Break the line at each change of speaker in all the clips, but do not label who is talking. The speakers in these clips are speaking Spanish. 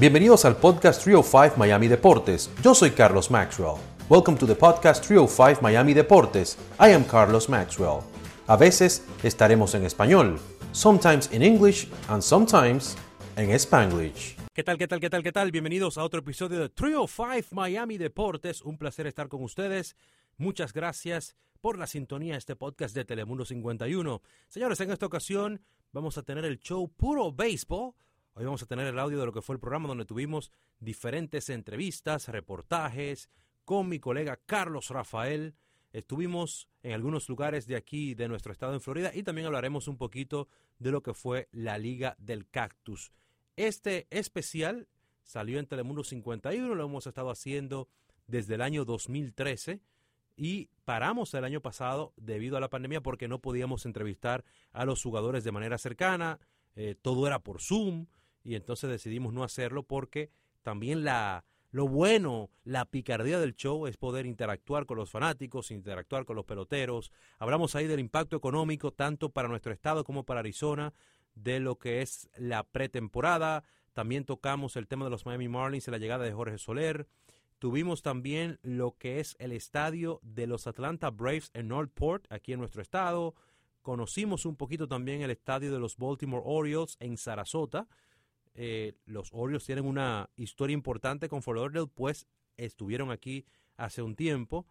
Bienvenidos al podcast 305 Miami Deportes. Yo soy Carlos Maxwell. Welcome to the podcast 305 Miami Deportes. I am Carlos Maxwell. A veces estaremos en español, sometimes in English and sometimes en Spanglish.
¿Qué tal, qué tal, qué tal, qué tal? Bienvenidos a otro episodio de 305 Miami Deportes. Un placer estar con ustedes. Muchas gracias por la sintonía a este podcast de Telemundo 51. Señores, en esta ocasión vamos a tener el show Puro Béisbol Hoy vamos a tener el audio de lo que fue el programa donde tuvimos diferentes entrevistas, reportajes con mi colega Carlos Rafael. Estuvimos en algunos lugares de aquí, de nuestro estado en Florida, y también hablaremos un poquito de lo que fue la Liga del Cactus. Este especial salió en Telemundo 51, lo hemos estado haciendo desde el año 2013 y paramos el año pasado debido a la pandemia porque no podíamos entrevistar a los jugadores de manera cercana, eh, todo era por Zoom, y entonces decidimos no hacerlo porque también la, lo bueno, la picardía del show es poder interactuar con los fanáticos, interactuar con los peloteros. Hablamos ahí del impacto económico tanto para nuestro estado como para Arizona, de lo que es la pretemporada. También tocamos el tema de los Miami Marlins y la llegada de Jorge Soler. Tuvimos también lo que es el estadio de los Atlanta Braves en Northport, aquí en nuestro estado. Conocimos un poquito también el estadio de los Baltimore Orioles en Sarasota eh, los Orioles tienen una historia importante con Fort Lauderdale, pues estuvieron aquí hace un tiempo.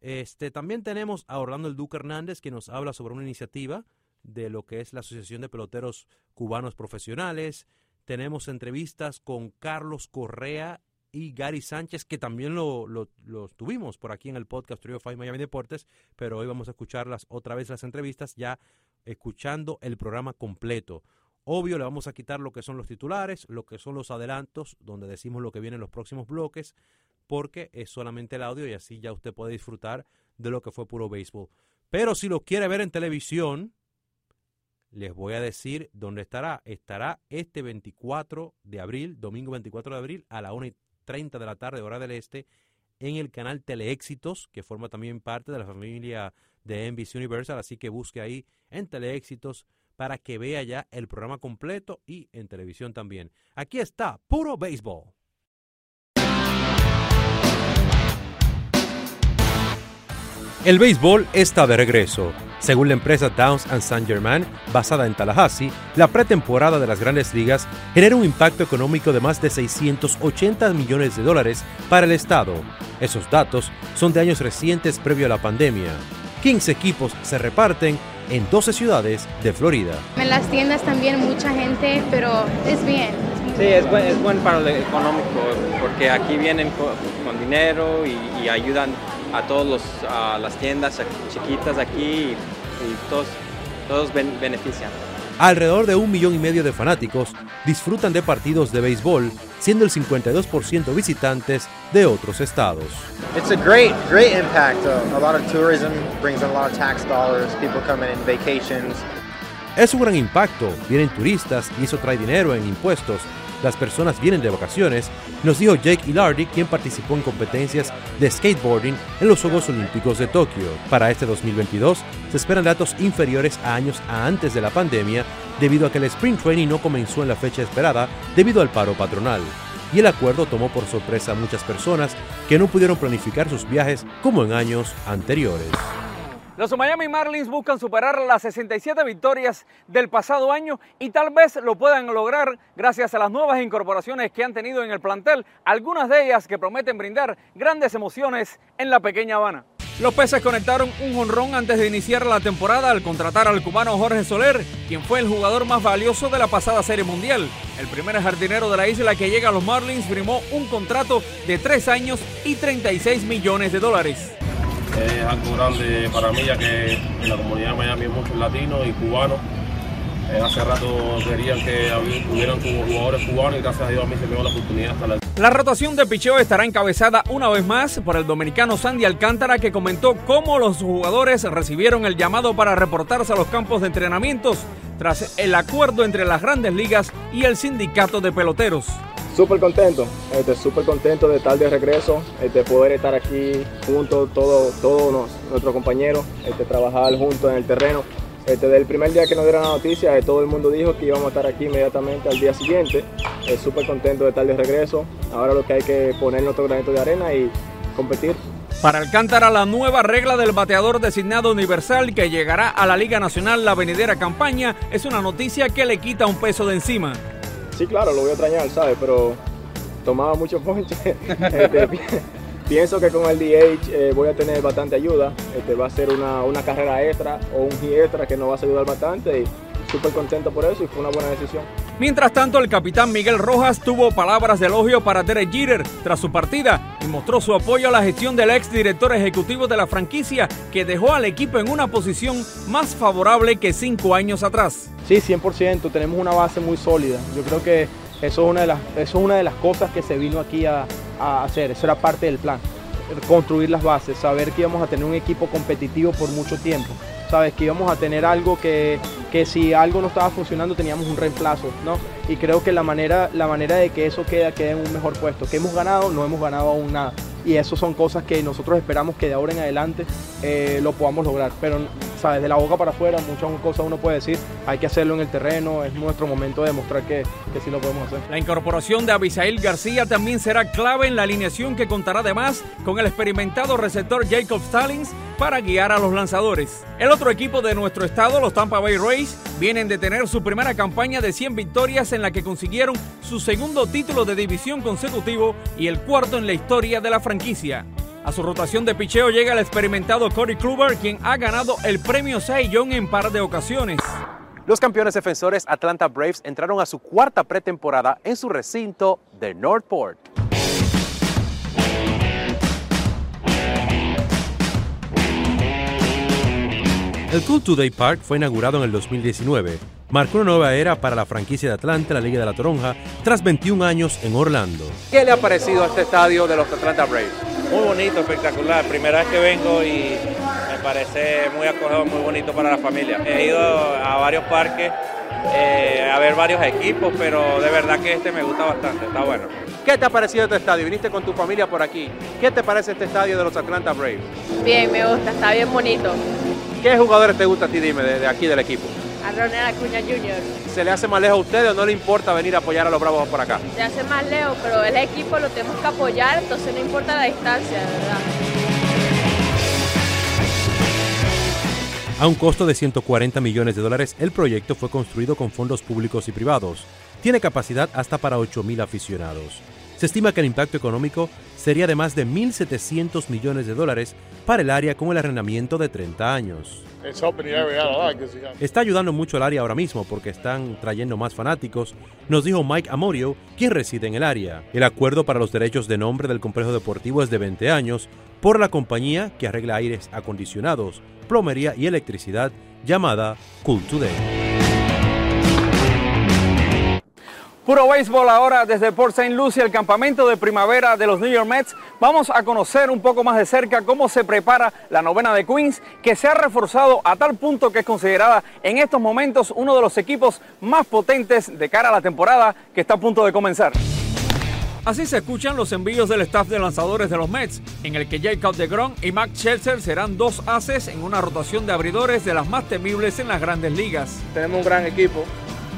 Este, también tenemos a Orlando El Duque Hernández, que nos habla sobre una iniciativa de lo que es la Asociación de Peloteros Cubanos Profesionales. Tenemos entrevistas con Carlos Correa y Gary Sánchez, que también lo, lo, tuvimos por aquí en el podcast Trio Five Miami Deportes, pero hoy vamos a escucharlas otra vez las entrevistas, ya escuchando el programa completo. Obvio, le vamos a quitar lo que son los titulares, lo que son los adelantos, donde decimos lo que viene en los próximos bloques, porque es solamente el audio y así ya usted puede disfrutar de lo que fue puro béisbol. Pero si lo quiere ver en televisión, les voy a decir dónde estará. Estará este 24 de abril, domingo 24 de abril, a la 1 y 30 de la tarde, hora del este, en el canal Teleéxitos, que forma también parte de la familia de NBC Universal. Así que busque ahí en Teleéxitos para que vea ya el programa completo y en televisión también. Aquí está, puro béisbol. El béisbol está de regreso. Según la empresa Downs and Saint Germain, basada en Tallahassee, la pretemporada de las grandes ligas genera un impacto económico de más de 680 millones de dólares para el Estado. Esos datos son de años recientes previo a la pandemia. 15 equipos se reparten en 12 ciudades de Florida.
En las tiendas también mucha gente, pero es bien.
Sí, es buen, es buen para lo económico, porque aquí vienen con, dinero y, ayudan a todas las tiendas chiquitas aquí y, todos, todos benefician.
Alrededor de un millón y medio de fanáticos disfrutan de partidos de béisbol, siendo el 52% visitantes de otros estados.
It's a great, great impact. Uh, a lot of tourism brings in a lot of tax dollars. People coming in vacations.
Es un gran impacto. Vienen turistas y eso trae dinero en impuestos las personas vienen de vacaciones, nos dijo Jake Ilardi, quien participó en competencias de skateboarding en los Juegos Olímpicos de Tokio. Para este 2022 se esperan datos inferiores a años antes de la pandemia, debido a que el Spring Training no comenzó en la fecha esperada debido al paro patronal. Y el acuerdo tomó por sorpresa a muchas personas que no pudieron planificar sus viajes como en años anteriores.
Los Miami Marlins buscan superar las 67 victorias del pasado año y tal vez lo puedan lograr gracias a las nuevas incorporaciones que han tenido en el plantel, algunas de ellas que prometen brindar grandes emociones en la pequeña Habana. Los peces conectaron un honrón antes de iniciar la temporada al contratar al cubano Jorge Soler, quien fue el jugador más valioso de la pasada Serie Mundial. El primer jardinero de la isla que llega a los Marlins firmó un contrato de 3 años y 36 millones de dólares
es algo grande para mí, ya que en la comunidad de Miami hay muchos latinos y cubanos. Eh, hace rato querían que hubieran jugadores cubanos y gracias a Dios a mí se me dio la oportunidad hasta la...
La rotación de picheo estará encabezada una vez más por el dominicano Sandy Alcántara que comentó cómo los jugadores recibieron el llamado para reportarse a los campos de entrenamientos tras el acuerdo entre las grandes ligas y el sindicato de peloteros.
Súper contento, este, súper contento de estar de regreso, de este, poder estar aquí juntos, todos todo nuestros compañeros, este, trabajar juntos en el terreno. Este, desde el primer día que nos dieron la noticia, todo el mundo dijo que íbamos a estar aquí inmediatamente al día siguiente. Súper contento de estar de regreso. Ahora lo que hay que poner nuestro granito de arena y competir.
Para Alcántara, la nueva regla del bateador designado universal que llegará a la Liga Nacional la venidera campaña es una noticia que le quita un peso de encima.
Sí, claro, lo voy a extrañar, ¿sabes? Pero tomaba mucho ponche. Este, pienso que con el DH eh, voy a tener bastante ayuda. Este, va a ser una, una carrera extra o un hit extra que nos va a ayudar bastante. Y súper contento por eso y fue una buena decisión.
Mientras tanto, el capitán Miguel Rojas tuvo palabras de elogio para Derek Jeter tras su partida y mostró su apoyo a la gestión del ex director ejecutivo de la franquicia, que dejó al equipo en una posición más favorable que cinco años atrás.
Sí, 100%, tenemos una base muy sólida. Yo creo que eso es una de las, eso es una de las cosas que se vino aquí a, a hacer, eso era parte del plan, construir las bases, saber que íbamos a tener un equipo competitivo por mucho tiempo. ¿sabes? Que íbamos a tener algo que, que si algo no estaba funcionando teníamos un reemplazo, ¿no? Y creo que la manera, la manera de que eso queda, quede en un mejor puesto. Que hemos ganado, no hemos ganado aún nada. Y eso son cosas que nosotros esperamos que de ahora en adelante eh, lo podamos lograr. Pero, ¿sabes? De la boca para afuera, muchas cosas uno puede decir, hay que hacerlo en el terreno, es nuestro momento de demostrar que, que sí lo podemos hacer.
La incorporación de Abisail García también será clave en la alineación que contará además con el experimentado receptor Jacob Stallings para guiar a los lanzadores. El otro equipo de nuestro estado, los Tampa Bay Rays, vienen de tener su primera campaña de 100 victorias en la que consiguieron su segundo título de división consecutivo y el cuarto en la historia de la franquicia. A su rotación de picheo llega el experimentado Corey Kluber, quien ha ganado el premio Cy Young en par de ocasiones.
Los campeones defensores Atlanta Braves entraron a su cuarta pretemporada en su recinto de Northport. El Cool Today Park fue inaugurado en el 2019. Marcó una nueva era para la franquicia de Atlanta, la Liga de la Toronja, tras 21 años en Orlando. ¿Qué le ha parecido a este estadio de los Atlanta Braves?
Muy bonito, espectacular. Primera vez que vengo y me parece muy acogedor, muy bonito para la familia. He ido a varios parques eh, a ver varios equipos, pero de verdad que este me gusta bastante, está bueno.
¿Qué te ha parecido este estadio? Viniste con tu familia por aquí. ¿Qué te parece este estadio de los Atlanta Braves?
Bien, me gusta, está bien bonito.
¿Qué jugadores te gusta a ti, dime, de, aquí del equipo?
A Ronald Acuña Jr.
¿Se le hace más lejos a ustedes o no le importa venir a apoyar a los Bravos por acá?
Se hace más lejos, pero el equipo lo tenemos que apoyar, entonces no importa la distancia, de verdad.
A un costo de 140 millones de dólares, el proyecto fue construido con fondos públicos y privados. Tiene capacidad hasta para 8.000 aficionados. Se estima que el impacto económico sería de más de 1.700 millones de dólares para el área con el arrendamiento de 30 años. Está ayudando mucho al área ahora mismo porque están trayendo más fanáticos, nos dijo Mike Amorio, quien reside en el área. El acuerdo para los derechos de nombre del complejo deportivo es de 20 años por la compañía que arregla aires acondicionados, plomería y electricidad llamada Cool Today.
Puro béisbol ahora desde Port St. Lucie, el campamento de primavera de los New York Mets. Vamos a conocer un poco más de cerca cómo se prepara la novena de Queens, que se ha reforzado a tal punto que es considerada en estos momentos uno de los equipos más potentes de cara a la temporada que está a punto de comenzar. Así se escuchan los envíos del staff de lanzadores de los Mets, en el que Jacob DeGrom y Max Scherzer serán dos haces en una rotación de abridores de las más temibles en las grandes ligas.
Tenemos un gran equipo,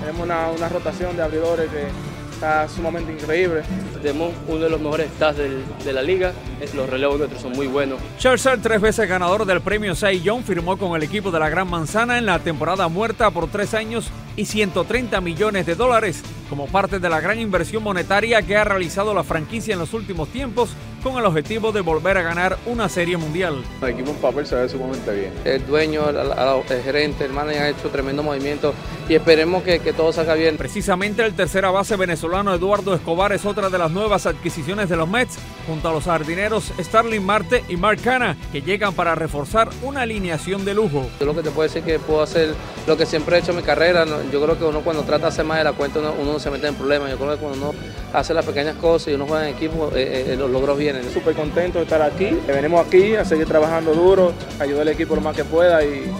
tenemos una, una rotación de abridores que está sumamente increíble.
Tenemos uno de los mejores stats del, de la liga, los relevos nuestros son muy buenos.
Scherzer, tres veces ganador del premio Cy Young, firmó con el equipo de la Gran Manzana en la temporada muerta por tres años y 130 millones de dólares como parte de la gran inversión monetaria que ha realizado la franquicia en los últimos tiempos con el objetivo de volver a ganar una serie mundial.
El equipo en papel se ve sumamente bien.
El dueño, el, el gerente, el manager ha hecho tremendo movimiento y esperemos que, que, todo salga bien.
Precisamente el tercera base venezolano Eduardo Escobar es otra de las nuevas adquisiciones de los Mets, junto a los jardineros Starling Marte y Mark Hanna, que llegan para reforzar una alineación de lujo.
Yo lo que te puedo decir que puedo hacer lo que siempre he hecho en mi carrera. Yo creo que uno cuando trata de hacer más de la cuenta, uno, uno se mete en problemas. Yo creo que cuando uno hace las pequeñas cosas y uno juega en equipo, eh, eh, los logros vienen.
Súper contento de estar aquí. Venimos aquí a seguir trabajando duro, ayudar al equipo lo más que pueda y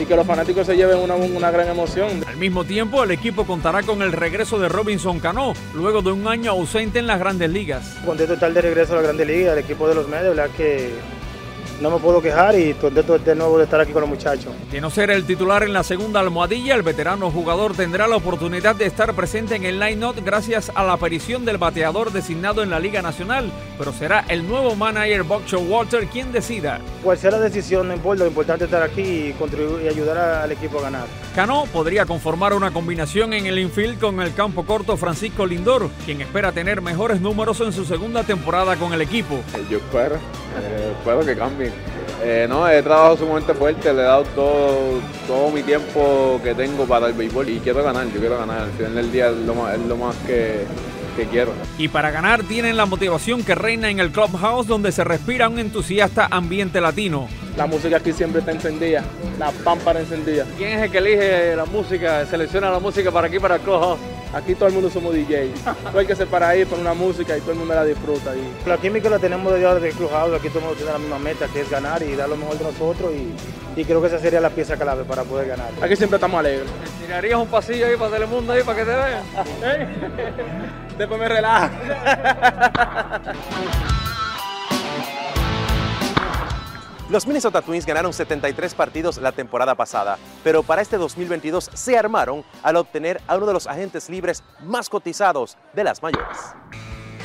y que los fanáticos se lleven una, una, gran emoción.
Al mismo tiempo, el equipo contará con el regreso de Robinson Cano, luego de un año ausente en las grandes ligas.
Contento estar de regreso a la grandes ligas, el equipo de los medios, verdad que
no me puedo quejar y contento de nuevo de estar aquí con los muchachos.
De no ser el titular en la segunda almohadilla, el veterano jugador tendrá la oportunidad de estar presente en el line-up gracias a la aparición del bateador designado en la Liga Nacional, pero será el nuevo manager Buck Walter quien decida.
Cual sea la decisión, no importa, lo importante es estar aquí y contribuir y ayudar al equipo a ganar.
Cano podría conformar una combinación en el infield con el campo corto Francisco Lindor, quien espera tener mejores números en su segunda temporada con el equipo.
Yo espero, eh, espero que cambie. Eh, no, he trabajado sumamente fuerte, le he dado todo, todo mi tiempo que tengo para el béisbol y quiero ganar, yo quiero ganar. Al final del día es lo más, es lo más que, que quiero.
Y para ganar tienen la motivación que reina en el Clubhouse donde se respira un entusiasta ambiente latino.
La música aquí siempre está encendida, la pámpara encendida.
¿Quién es el que elige la música, selecciona la música para aquí, para el Clubhouse?
Aquí todo el mundo somos DJ. Todo hay que ser para ir por una música y todo el mundo la disfruta. Y...
La química la tenemos desde el Clubhouse, aquí todo el mundo tiene la misma meta que es ganar y dar lo mejor de nosotros y, y creo que esa sería la pieza clave para poder ganar.
Aquí siempre estamos alegres.
¿Tirarías un pasillo ahí para Telemundo ahí para que te vean?
Después me relaja.
Los Minnesota Twins ganaron 73 partidos la temporada pasada, pero para este 2022 se armaron al obtener a uno de los agentes libres más cotizados de las mayores.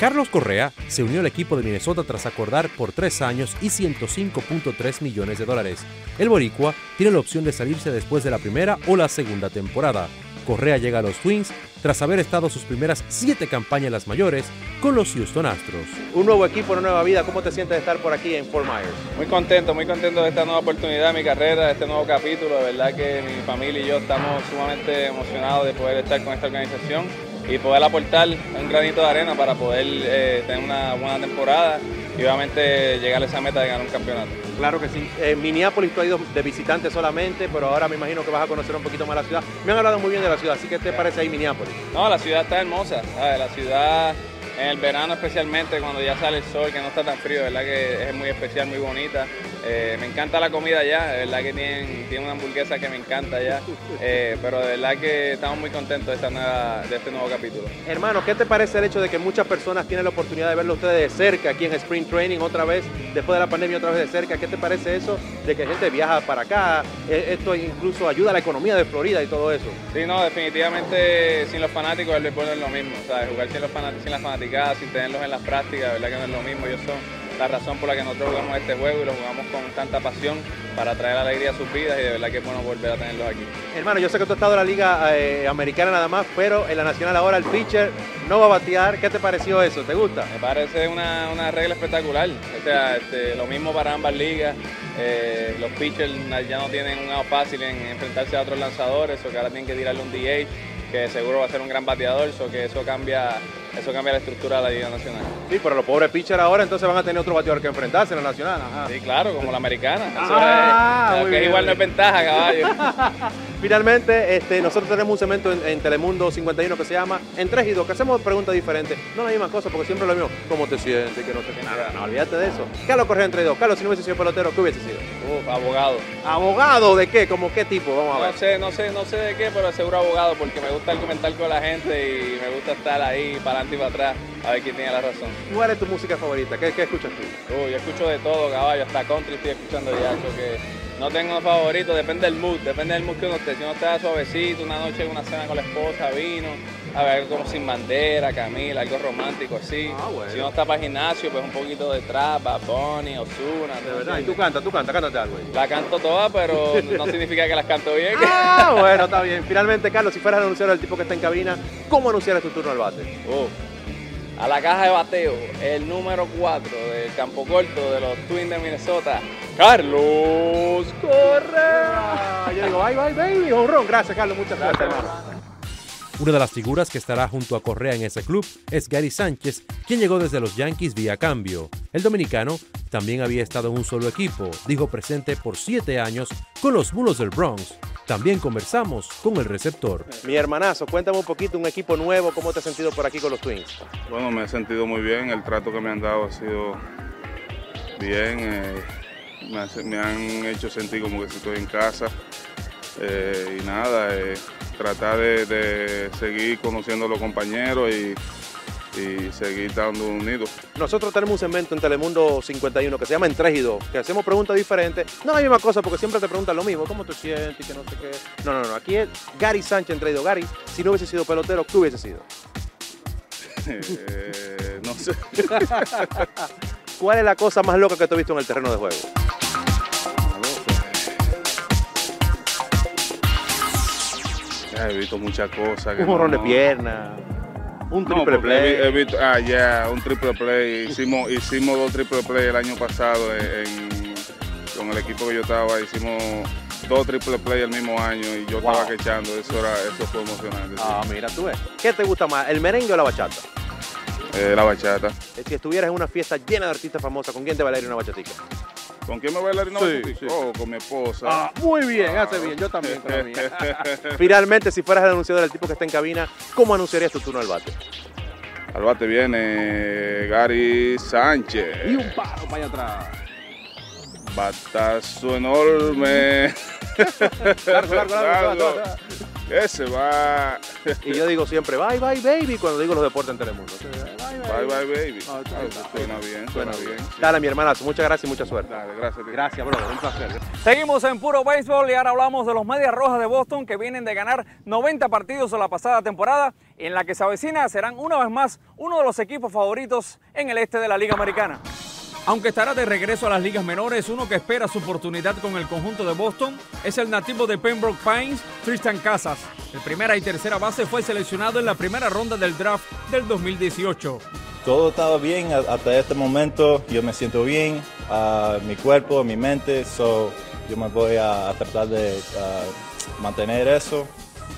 Carlos Correa se unió al equipo de Minnesota tras acordar por tres años y 105.3 millones de dólares. El boricua tiene la opción de salirse después de la primera o la segunda temporada. Correa llega a los Twins tras haber estado sus primeras siete campañas las mayores con los Houston Astros. Un nuevo equipo, una nueva vida. ¿Cómo te sientes de estar por aquí en Fort Myers?
Muy contento, muy contento de esta nueva oportunidad de mi carrera, de este nuevo capítulo. De verdad que mi familia y yo estamos sumamente emocionados de poder estar con esta organización y poder aportar un granito de arena para poder eh, tener una buena temporada y obviamente llegar a esa meta de ganar un campeonato.
Claro que sí. En Minneapolis tú has ido de visitante solamente, pero ahora me imagino que vas a conocer un poquito más la ciudad. Me han hablado muy bien de la ciudad, así que ¿qué te parece ahí Minneapolis?
No, la ciudad está hermosa. ¿sabes? La ciudad en el verano especialmente, cuando ya sale el sol, que no está tan frío, de verdad que es muy especial, muy bonita. Eh, me encanta la comida allá, de verdad que tienen, tienen una hamburguesa que me encanta allá, eh, pero de verdad que estamos muy contentos de, esta nueva, de este nuevo capítulo.
Hermano, ¿qué te parece el hecho de que muchas personas tienen la oportunidad de verlo ustedes de cerca aquí en Spring Training otra vez, después de la pandemia otra vez de cerca? ¿Qué te parece eso de que gente viaja para acá? Eh, Esto incluso ayuda a la economía de Florida y todo eso.
Sí, no, definitivamente sin los fanáticos el béisbol no es lo mismo, ¿sabes? Jugar sin, los fanat- sin las sin tenerlos en las prácticas, de verdad que no es lo mismo. Ellos son la razón por la que nosotros jugamos este juego y lo jugamos con tanta pasión para traer alegría a sus vidas y de verdad que es bueno volver a tenerlos aquí.
Hermano, yo sé que tú has estado en la liga eh, americana nada más, pero en la nacional ahora el pitcher no va a batear. ¿Qué te pareció eso? ¿Te gusta?
Me parece una, una regla espectacular. O sea, este, lo mismo para ambas ligas. Eh, los pitchers ya no tienen un out fácil en enfrentarse a otros lanzadores, o que ahora tienen que tirarle un DH, que seguro va a ser un gran bateador, so que eso cambia, eso cambia la estructura de la Liga Nacional.
Sí, pero los pobres pitchers ahora entonces van a tener otro bateador que enfrentarse en la nacional. Ajá.
Sí, claro, como la americana. Eso
Ah,
es,
muy
que
bien,
igual no
muy
es ventaja, caballo.
Finalmente, este, nosotros tenemos un segmento en, en Telemundo 51 que se llama En 3 y 2, que hacemos preguntas diferentes. No la misma cosa, porque siempre lo mismo. ¿Cómo te sientes? Que no te nada. No, olvídate de eso. Carlos Correa en 3 y 2. Carlos, si no hubiese sido pelotero, ¿qué hubiese sido?
Uf, abogado.
¿Abogado de qué? ¿Cómo qué tipo? Vamos a ver.
No sé, no sé, no sé de qué, pero seguro abogado, porque me gusta argumentar con la gente y me gusta estar ahí para adelante y para atrás a ver quién tiene la razón.
¿Cuál es tu música favorita? ¿Qué, qué escuchas tú?
Uy, yo escucho de todo, caballo, hasta country estoy escuchando ya, so que no tengo favorito, depende del mood, depende del mood que uno esté. Si uno está suavecito, una noche, una cena con la esposa, vino, a ver, algo como Sin Bandera, Camila, algo romántico así. Si uno está para el gimnasio, pues un poquito de trap, Bad Bunny, Ozuna.
De verdad. ¿Y tú cantas? ¿Tú cantas? Cántate algo. ahí.
La canto toda, pero no significa que las canto bien.
Ah, bueno, está bien. Finalmente, Carlos, si fueras el anunciador del tipo que está en cabina, ¿cómo anunciarías tu turno al bate?
Uh, a la caja de bateo, el número 4 del campo corto de los Twins de Minnesota, Carlos Correa.
Yo digo, bye, bye, baby, honrón. Gracias, Carlos. Muchas gracias, hermano. Una de las figuras que estará junto a Correa en ese club es Gary Sánchez, quien llegó desde los Yankees vía cambio. El dominicano también había estado en un solo equipo, dijo presente por siete años con los Mulos del Bronx. También conversamos con el receptor. Mi hermanazo, cuéntame un poquito, un equipo nuevo, ¿cómo te has sentido por aquí con los Twins?
Bueno, me he sentido muy bien, el trato que me han dado ha sido bien, eh, me, hace- me han hecho sentir como que si estoy en casa eh, y nada, eh, tratar de, de seguir conociendo a los compañeros y, y seguir estando unidos.
Nosotros tenemos un segmento en Telemundo 51 que se llama En 3 y 2, que hacemos preguntas diferentes. No la misma cosa, porque siempre te preguntan lo mismo, ¿cómo te sientes y que no sé qué? No, no, no, aquí es Gary Sánchez en 3 y 2. Gary, si no hubiese sido pelotero, ¿qué hubiese sido?
Eh, no sé.
¿Cuál es la cosa más loca que tú has visto en el terreno de juego?
He visto muchas cosas. que
Un jorrón de pierna, un triple play.
he vi- he visto- ah, ya, un triple play. Hicimos, hicimos dos triple play el año pasado en- con el equipo que yo estaba. Hicimos dos triple play el mismo año y yo
Wow.
estaba quechando. Eso, era, eso fue emocionante. sí.
Ah, mira, tú ves. ¿Qué te gusta más, el merengue o la bachata?
Eh, la bachata.
Eh, Si estuvieras en una fiesta llena de artistas famosos, ¿con quién te bailaría una bachatica?
¿Con quién me bailaría una
Sí,
bachatica?
sí.
Oh, con mi esposa.
Ah, muy bien, hace bien. Yo también con. Finalmente, si fueras el anunciador, el tipo que está en cabina, ¿cómo anunciarías tu turno al bate?
Al bate viene Gary Sánchez.
Y un paro para allá atrás.
Batazo enorme.
Largo, largo, largo, largo.
Ese va.
Y yo digo siempre, bye, bye, baby, cuando digo los deportes en Telemundo.
Bye, bye, baby. Ah, suena bien, suena bien.
Dale, mi hermanazo, muchas gracias y mucha suerte.
Dale, gracias.
Gracias, brother, un placer.
Seguimos en puro béisbol y ahora hablamos de los Medias Rojas de Boston que vienen de ganar 90 partidos en la pasada temporada, en la que se avecina serán una vez más uno de los equipos favoritos en el este de la Liga Americana. Aunque estará de regreso a las ligas menores, uno que espera su oportunidad con el conjunto de Boston es el nativo de Pembroke Pines, Tristan Casas. El primera y tercera base fue seleccionado en la primera ronda del draft del 2018.
Todo estaba bien hasta este momento. Yo me siento bien, mi cuerpo, mi mente. So, yo me voy a, tratar de mantener eso.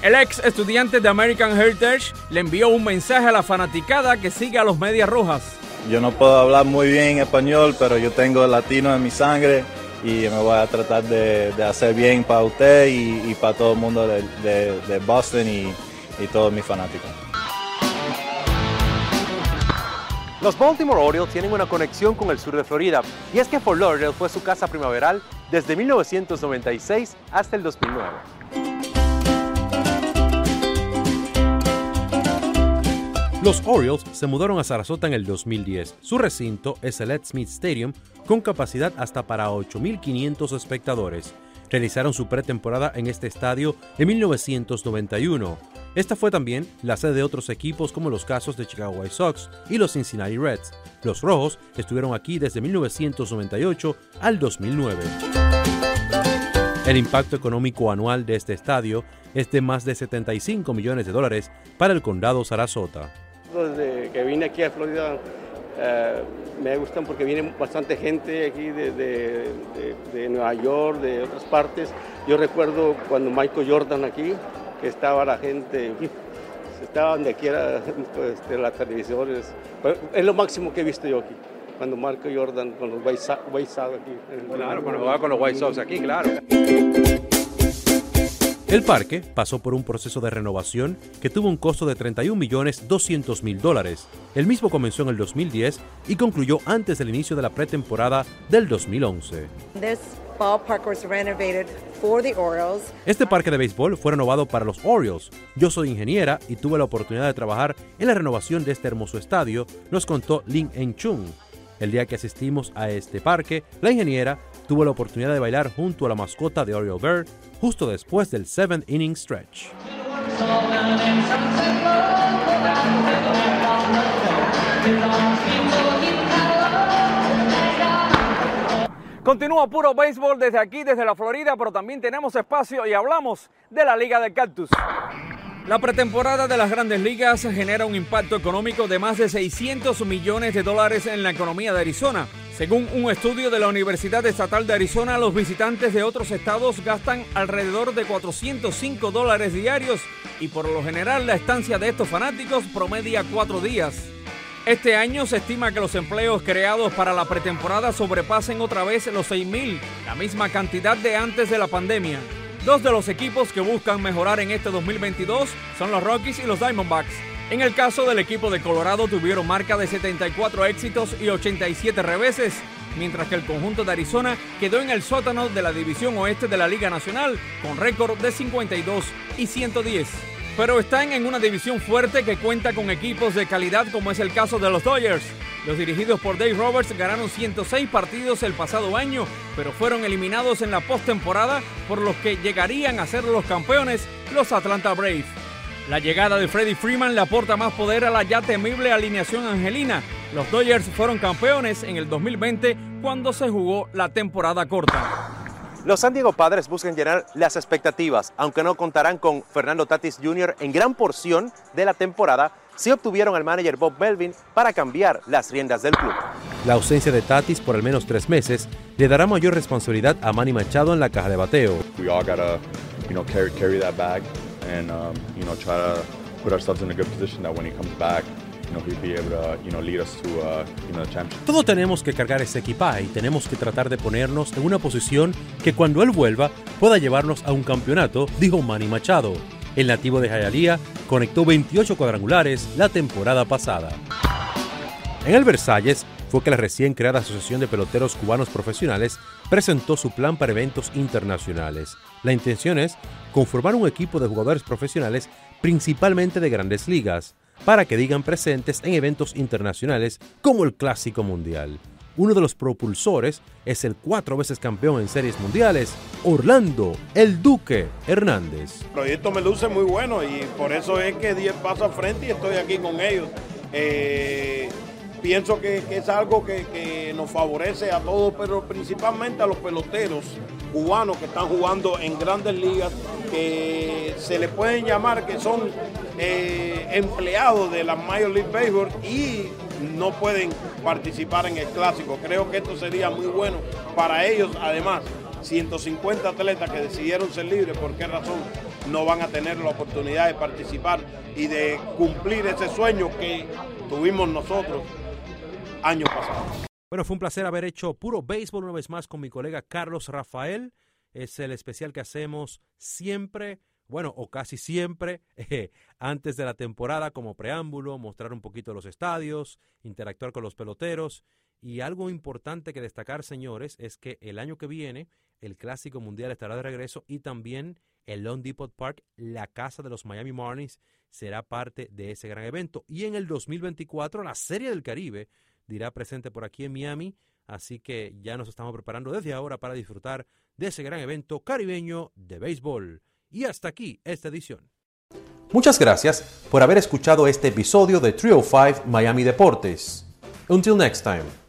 El ex estudiante de American Heritage le envió un mensaje a la fanaticada que sigue a los Medias Rojas.
Yo no puedo hablar muy bien español, pero yo tengo latino en mi sangre y me voy a tratar de, de hacer bien para usted y, para todo el mundo de Boston y, y todos mis fanáticos.
Los Baltimore Orioles tienen una conexión con el sur de Florida, y es que Fort Lauderdale fue su casa primaveral desde 1996 hasta el 2009.
Los Orioles se mudaron a Sarasota en el 2010. Su recinto es el Ed Smith Stadium con capacidad hasta para 8.500 espectadores. Realizaron su pretemporada en este estadio en 1991. Esta fue también la sede de otros equipos como los casos de Chicago White Sox y los Cincinnati Reds. Los Rojos estuvieron aquí desde 1998 al 2009. El impacto económico anual de este estadio es de más de 75 millones de dólares para el condado Sarasota.
Desde que vine aquí a Florida eh, me gustan porque viene bastante gente aquí de, de- Nueva York, de otras partes. Yo recuerdo cuando Michael Jordan aquí, que estaba la gente, estaban de aquí era pues, de las televisiones. Es lo máximo que he visto yo aquí, cuando Michael Jordan con los White Sox aquí.
Claro, cuando jugaba con los White Sox aquí, claro.
El parque pasó por un proceso de renovación que tuvo un costo de 31 millones 200 mil dólares. El mismo comenzó en el 2010 y concluyó antes del inicio de la pretemporada del 2011.
This ballpark was renovated for the Orioles.
Este parque de béisbol fue renovado para los Orioles. Yo soy ingeniera y tuve la oportunidad de trabajar en la renovación de este hermoso estadio, nos contó Lin En Chung. El día que asistimos a este parque, la ingeniera tuvo la oportunidad de bailar junto a la mascota de Oriole Bird justo después del 7th inning stretch.
Continúa puro béisbol desde aquí, desde la Florida, pero también tenemos espacio y hablamos de la Liga del Cactus. La pretemporada de las grandes ligas genera un impacto económico de más de 600 millones de dólares en la economía de Arizona. Según un estudio de la Universidad Estatal de Arizona, los visitantes de otros estados gastan alrededor de 405 dólares diarios y por lo general la estancia de estos fanáticos promedia cuatro días. Este año se estima que los empleos creados para la pretemporada sobrepasen otra vez los 6.000, la misma cantidad de antes de la pandemia. Dos de los equipos que buscan mejorar en este 2022 son los Rockies y los Diamondbacks. En el caso del equipo de Colorado tuvieron marca de 74 éxitos y 87 reveses, mientras que el conjunto de Arizona quedó en el sótano de la división oeste de la Liga Nacional con récord de 52 y 110. pero están en una división fuerte que cuenta con equipos de calidad como es el caso de los Dodgers. Los dirigidos por Dave Roberts ganaron 106 partidos el pasado año, pero fueron eliminados en la postemporada por los que llegarían a ser los campeones, los Atlanta Braves. La llegada de Freddie Freeman le aporta más poder a la ya temible alineación angelina. Los Dodgers fueron campeones en el 2020 cuando se jugó la temporada corta.
Los San Diego Padres buscan llenar las expectativas, aunque no contarán con Fernando Tatis Jr. en gran porción de la temporada, si obtuvieron al manager Bob Melvin para cambiar las riendas del club. La ausencia de Tatis por al menos tres meses le dará mayor responsabilidad a Manny Machado en la caja de bateo.
We all gotta, you know, carry, carry that bag and, um, you know, try to put ourselves in a good position that when he comes back, you know, he'll be able to, you know, lead us to, uh, you know, the championship.
Todos tenemos que cargar ese equipaje y tenemos que tratar de ponernos en una posición que cuando él vuelva pueda llevarnos a un campeonato, dijo Manny Machado. El nativo de Hialeah conectó 28 cuadrangulares la temporada pasada. En el Versalles fue que la recién creada Asociación de Peloteros Cubanos Profesionales presentó su plan para eventos internacionales. La intención es conformar un equipo de jugadores profesionales principalmente de grandes ligas, para que digan presentes en eventos internacionales como el Clásico Mundial. Uno de los propulsores es el cuatro veces campeón en series mundiales, Orlando, el Duque Hernández.
El proyecto me luce muy bueno y por eso es que 10 pasos al frente y estoy aquí con ellos. Eh, pienso que, es algo que, que nos favorece a todos, pero principalmente a los peloteros cubanos que están jugando en grandes ligas, que se le pueden llamar que son eh, empleados de la Major League Baseball y no pueden participar en el clásico. Creo que esto sería muy bueno para ellos. Además, 150 atletas que decidieron ser libres, ¿por qué razón no van a tener la oportunidad de participar y de cumplir ese sueño que tuvimos nosotros años pasados?
Bueno, fue un placer haber hecho puro béisbol una vez más con mi colega Carlos Rafael. Es el especial que hacemos siempre, bueno, o casi siempre, eh, antes de la temporada como preámbulo, mostrar un poquito los estadios, interactuar con los peloteros. Y algo importante que destacar, señores, es que el año que viene el Clásico Mundial estará de regreso y también el Lone Depot Park, la casa de los Miami Marlins, será parte de ese gran evento. Y en el 2024, la Serie del Caribe dirá presente por aquí en Miami, así que ya nos estamos preparando desde ahora para disfrutar de ese gran evento caribeño de béisbol. Y hasta aquí esta edición.
Muchas gracias por haber escuchado este episodio de Trio 5 Miami Deportes. Until next time.